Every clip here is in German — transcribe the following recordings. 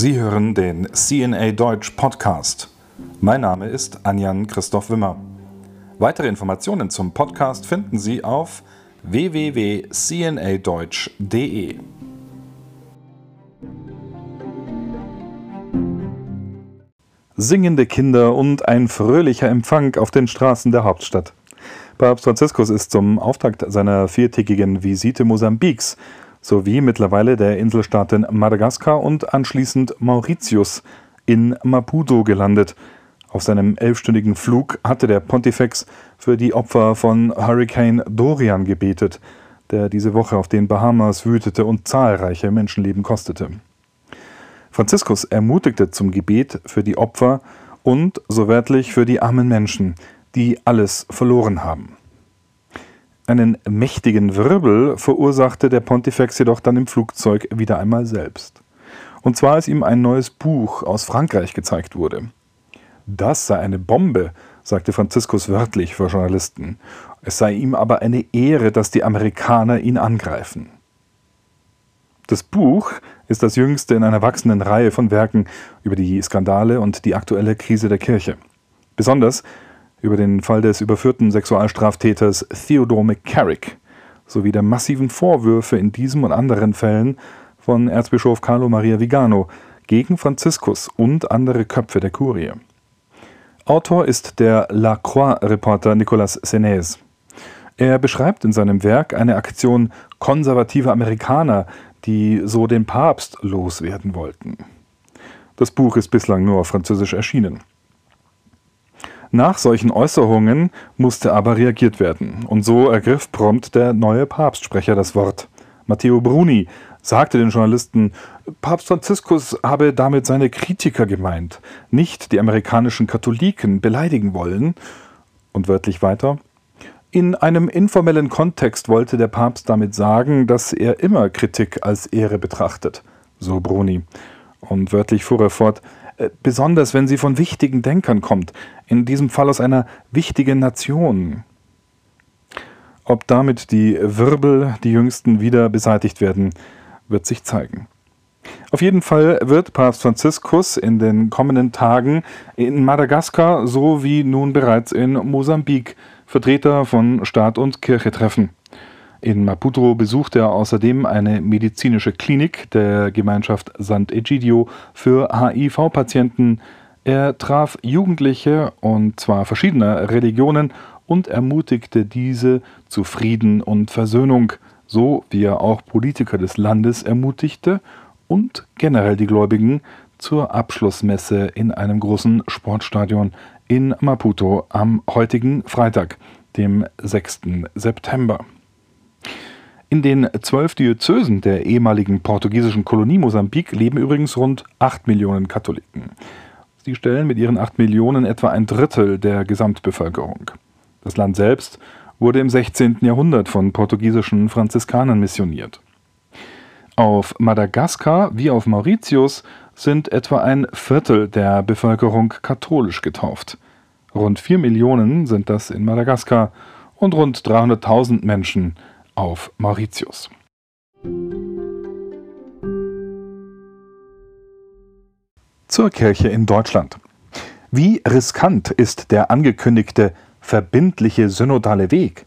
Sie hören den CNA Deutsch Podcast. Mein Name ist Anjan Christoph Wimmer. Weitere Informationen zum Podcast finden Sie auf www.cnadeutsch.de. Singende Kinder und ein fröhlicher Empfang auf den Straßen der Hauptstadt. Papst Franziskus ist zum Auftakt seiner viertägigen Visite Mosambiks sowie mittlerweile der Inselstaaten Madagaskar und anschließend Mauritius in Maputo gelandet. Auf seinem elfstündigen Flug hatte der Pontifex für die Opfer von Hurricane Dorian gebetet, der diese Woche auf den Bahamas wütete und zahlreiche Menschenleben kostete. Franziskus ermutigte zum Gebet für die Opfer und, so wörtlich, für die armen Menschen, die alles verloren haben. Einen mächtigen Wirbel verursachte der Pontifex jedoch dann im Flugzeug wieder einmal selbst. Und zwar als ihm ein neues Buch aus Frankreich gezeigt wurde. Das sei eine Bombe, sagte Franziskus wörtlich vor Journalisten. Es sei ihm aber eine Ehre, dass die Amerikaner ihn angreifen. Das Buch ist das jüngste in einer wachsenden Reihe von Werken über die Skandale und die aktuelle Krise der Kirche. Besonders über den Fall des überführten Sexualstraftäters Theodore McCarrick sowie der massiven Vorwürfe in diesem und anderen Fällen von Erzbischof Carlo Maria Vigano gegen Franziskus und andere Köpfe der Kurie. Autor ist der La Croix-Reporter Nicolas Senez. Er beschreibt in seinem Werk eine Aktion konservativer Amerikaner, die so den Papst loswerden wollten. Das Buch ist bislang nur auf Französisch erschienen. Nach solchen Äußerungen musste aber reagiert werden, und so ergriff prompt der neue Papstsprecher das Wort. Matteo Bruni sagte den Journalisten, Papst Franziskus habe damit seine Kritiker gemeint, nicht die amerikanischen Katholiken beleidigen wollen. Und wörtlich weiter, in einem informellen Kontext wollte der Papst damit sagen, dass er immer Kritik als Ehre betrachtet, so Bruni. Und wörtlich fuhr er fort, besonders wenn sie von wichtigen Denkern kommt, in diesem Fall aus einer wichtigen Nation. Ob damit die Wirbel, die jüngsten, wieder beseitigt werden, wird sich zeigen. Auf jeden Fall wird Papst Franziskus in den kommenden Tagen in Madagaskar sowie nun bereits in Mosambik Vertreter von Staat und Kirche treffen. In Maputo besucht er außerdem eine medizinische Klinik der Gemeinschaft Sant'Egidio für HIV-Patienten. Er traf Jugendliche und zwar verschiedener Religionen und ermutigte diese zu Frieden und Versöhnung, so wie er auch Politiker des Landes ermutigte und generell die Gläubigen zur Abschlussmesse in einem großen Sportstadion in Maputo am heutigen Freitag, dem 6. September. In den zwölf Diözesen der ehemaligen portugiesischen Kolonie Mosambik leben übrigens rund 8 Millionen Katholiken. Sie stellen mit ihren 8 Millionen etwa ein Drittel der Gesamtbevölkerung. Das Land selbst wurde im 16. Jahrhundert von portugiesischen Franziskanern missioniert. Auf Madagaskar wie auf Mauritius sind etwa ein Viertel der Bevölkerung katholisch getauft. Rund 4 Millionen sind das in Madagaskar und rund 300.000 Menschen auf Mauritius. Zur Kirche in Deutschland. Wie riskant ist der angekündigte verbindliche synodale Weg?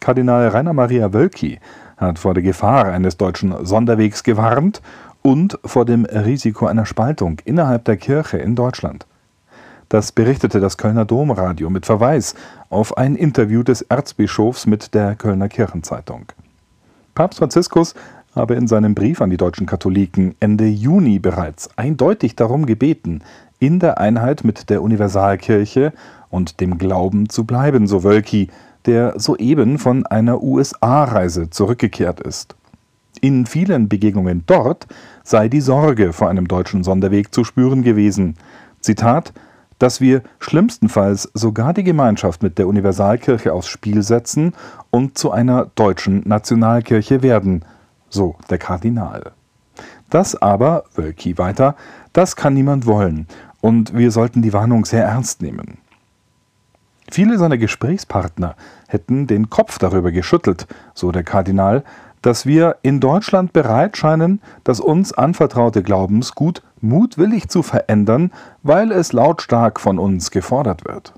Kardinal Rainer Maria Wölki hat vor der Gefahr eines deutschen Sonderwegs gewarnt und vor dem Risiko einer Spaltung innerhalb der Kirche in Deutschland. Das berichtete das Kölner Domradio mit Verweis auf ein Interview des Erzbischofs mit der Kölner Kirchenzeitung. Papst Franziskus habe in seinem Brief an die deutschen Katholiken Ende Juni bereits eindeutig darum gebeten, in der Einheit mit der Universalkirche und dem Glauben zu bleiben, so Wölki, der soeben von einer USA-Reise zurückgekehrt ist. In vielen Begegnungen dort sei die Sorge vor einem deutschen Sonderweg zu spüren gewesen. Zitat dass wir schlimmstenfalls sogar die Gemeinschaft mit der Universalkirche aufs Spiel setzen und zu einer deutschen Nationalkirche werden, so der Kardinal. Das aber, Wölki weiter, das kann niemand wollen, und wir sollten die Warnung sehr ernst nehmen. Viele seiner Gesprächspartner hätten den Kopf darüber geschüttelt, so der Kardinal, dass wir in Deutschland bereit scheinen, das uns anvertraute Glaubensgut mutwillig zu verändern, weil es lautstark von uns gefordert wird.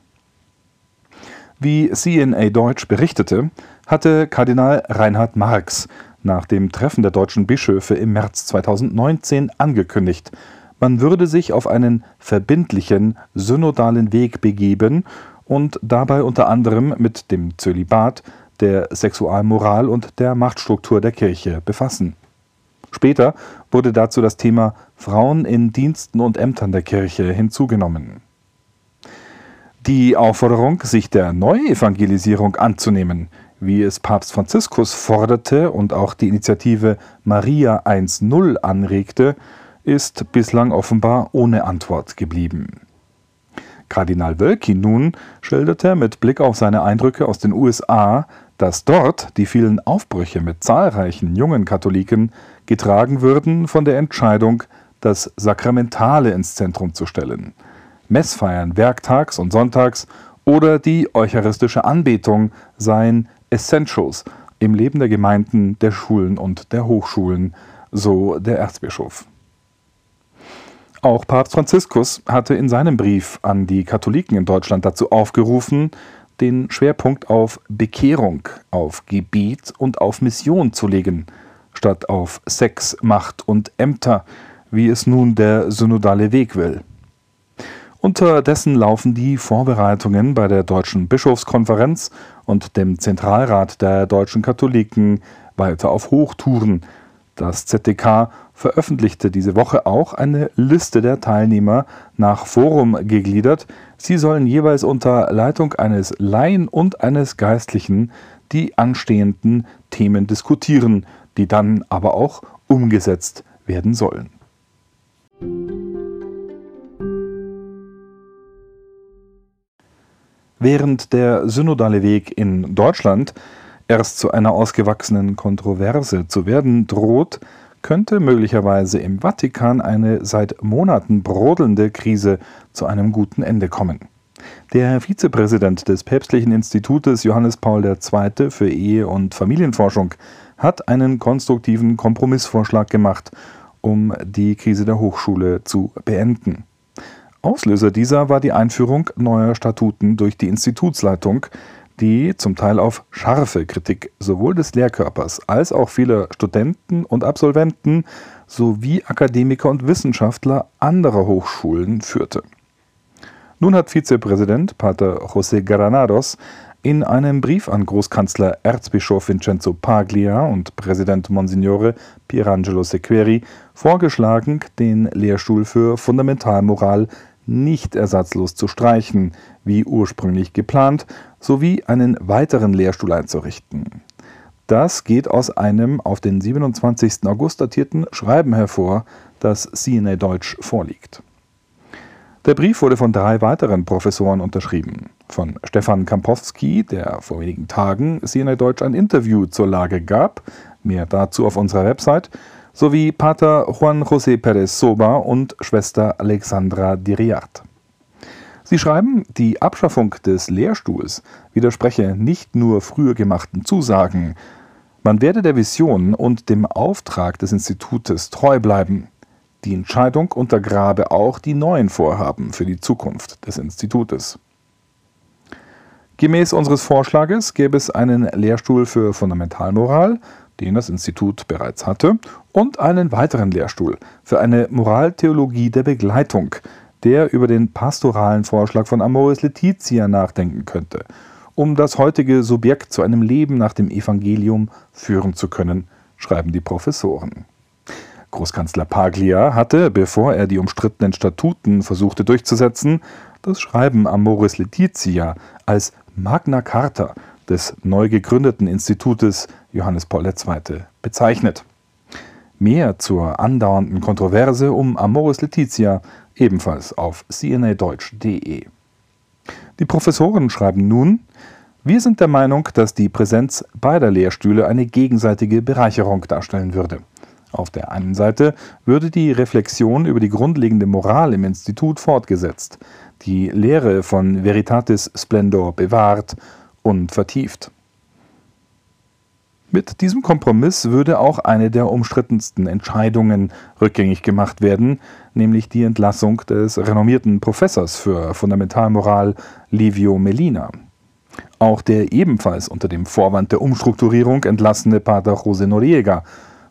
Wie CNA Deutsch berichtete, hatte Kardinal Reinhard Marx nach dem Treffen der deutschen Bischöfe im März 2019 angekündigt, man würde sich auf einen verbindlichen, synodalen Weg begeben und dabei unter anderem mit dem Zölibat, der Sexualmoral und der Machtstruktur der Kirche befassen. Später wurde dazu das Thema Frauen in Diensten und Ämtern der Kirche hinzugenommen. Die Aufforderung, sich der Neuevangelisierung anzunehmen, wie es Papst Franziskus forderte und auch die Initiative Maria 1.0 anregte, ist bislang offenbar ohne Antwort geblieben. Kardinal Wölki nun schilderte mit Blick auf seine Eindrücke aus den USA, dass dort die vielen Aufbrüche mit zahlreichen jungen Katholiken getragen würden von der Entscheidung, das Sakramentale ins Zentrum zu stellen. Messfeiern werktags und sonntags oder die eucharistische Anbetung seien Essentials im Leben der Gemeinden, der Schulen und der Hochschulen, so der Erzbischof. Auch Papst Franziskus hatte in seinem Brief an die Katholiken in Deutschland dazu aufgerufen, den Schwerpunkt auf Bekehrung, auf Gebet und auf Mission zu legen, statt auf Sex, Macht und Ämter, wie es nun der synodale Weg will. Unterdessen laufen die Vorbereitungen bei der Deutschen Bischofskonferenz und dem Zentralrat der deutschen Katholiken weiter auf Hochtouren. Das ZDK veröffentlichte diese Woche auch eine Liste der Teilnehmer nach Forum gegliedert. Sie sollen jeweils unter Leitung eines Laien und eines Geistlichen die anstehenden Themen diskutieren, die dann aber auch umgesetzt werden sollen. Während der synodale Weg in Deutschland erst zu einer ausgewachsenen Kontroverse zu werden droht, könnte möglicherweise im Vatikan eine seit Monaten brodelnde Krise zu einem guten Ende kommen. Der Vizepräsident des Päpstlichen Institutes Johannes Paul II. für Ehe und Familienforschung hat einen konstruktiven Kompromissvorschlag gemacht, um die Krise der Hochschule zu beenden. Auslöser dieser war die Einführung neuer Statuten durch die Institutsleitung, die zum Teil auf scharfe Kritik sowohl des Lehrkörpers als auch vieler Studenten und Absolventen sowie Akademiker und Wissenschaftler anderer Hochschulen führte. Nun hat Vizepräsident Pater José Granados in einem Brief an Großkanzler Erzbischof Vincenzo Paglia und Präsident Monsignore Pierangelo Sequeri vorgeschlagen, den Lehrstuhl für Fundamentalmoral nicht ersatzlos zu streichen, wie ursprünglich geplant, sowie einen weiteren Lehrstuhl einzurichten. Das geht aus einem auf den 27. August datierten Schreiben hervor, das CNA Deutsch vorliegt. Der Brief wurde von drei weiteren Professoren unterschrieben. Von Stefan Kampowski, der vor wenigen Tagen CNA Deutsch ein Interview zur Lage gab, mehr dazu auf unserer Website, sowie Pater Juan José Pérez Soba und Schwester Alexandra Diriart. Sie schreiben, die Abschaffung des Lehrstuhls widerspreche nicht nur früher gemachten Zusagen, man werde der Vision und dem Auftrag des Institutes treu bleiben. Die Entscheidung untergrabe auch die neuen Vorhaben für die Zukunft des Institutes. Gemäß unseres Vorschlages gäbe es einen Lehrstuhl für Fundamentalmoral, den das Institut bereits hatte, und einen weiteren Lehrstuhl für eine Moraltheologie der Begleitung, der über den pastoralen Vorschlag von Amoris Laetitia nachdenken könnte, um das heutige Subjekt zu einem Leben nach dem Evangelium führen zu können, schreiben die Professoren. Großkanzler Paglia hatte, bevor er die umstrittenen Statuten versuchte durchzusetzen, das Schreiben Amoris Laetitia als Magna Carta des neu gegründeten Institutes Johannes Paul II. bezeichnet. Mehr zur andauernden Kontroverse um Amoris Laetitia ebenfalls auf cnadeutsch.de. Die Professoren schreiben nun, wir sind der Meinung, dass die Präsenz beider Lehrstühle eine gegenseitige Bereicherung darstellen würde. Auf der einen Seite würde die Reflexion über die grundlegende Moral im Institut fortgesetzt, die Lehre von Veritatis Splendor bewahrt und vertieft. Mit diesem Kompromiss würde auch eine der umstrittensten Entscheidungen rückgängig gemacht werden, nämlich die Entlassung des renommierten Professors für Fundamentalmoral Livio Melina. Auch der ebenfalls unter dem Vorwand der Umstrukturierung entlassene Pater José Noriega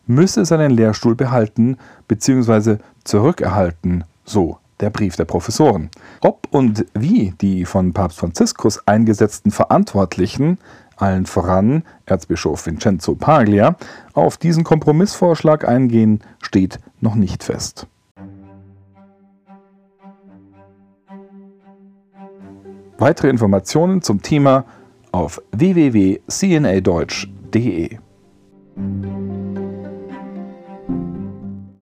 müsse seinen Lehrstuhl behalten bzw. zurückerhalten, so der Brief der Professoren. Ob und wie die von Papst Franziskus eingesetzten Verantwortlichen, allen voran Erzbischof Vincenzo Paglia, auf diesen Kompromissvorschlag eingehen, steht noch nicht fest. Weitere Informationen zum Thema auf www.cnadeutsch.de